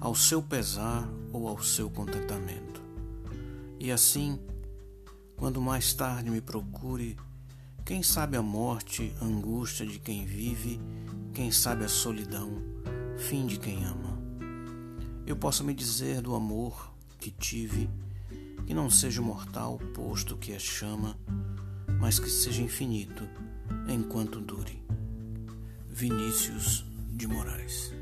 ao seu pesar ou ao seu contentamento. E assim, quando mais tarde me procure, quem sabe a morte, angústia de quem vive, quem sabe a solidão, fim de quem ama. Eu posso me dizer do amor que tive, que não seja mortal, posto que é chama, mas que seja infinito, enquanto dure. Vinícius de Moraes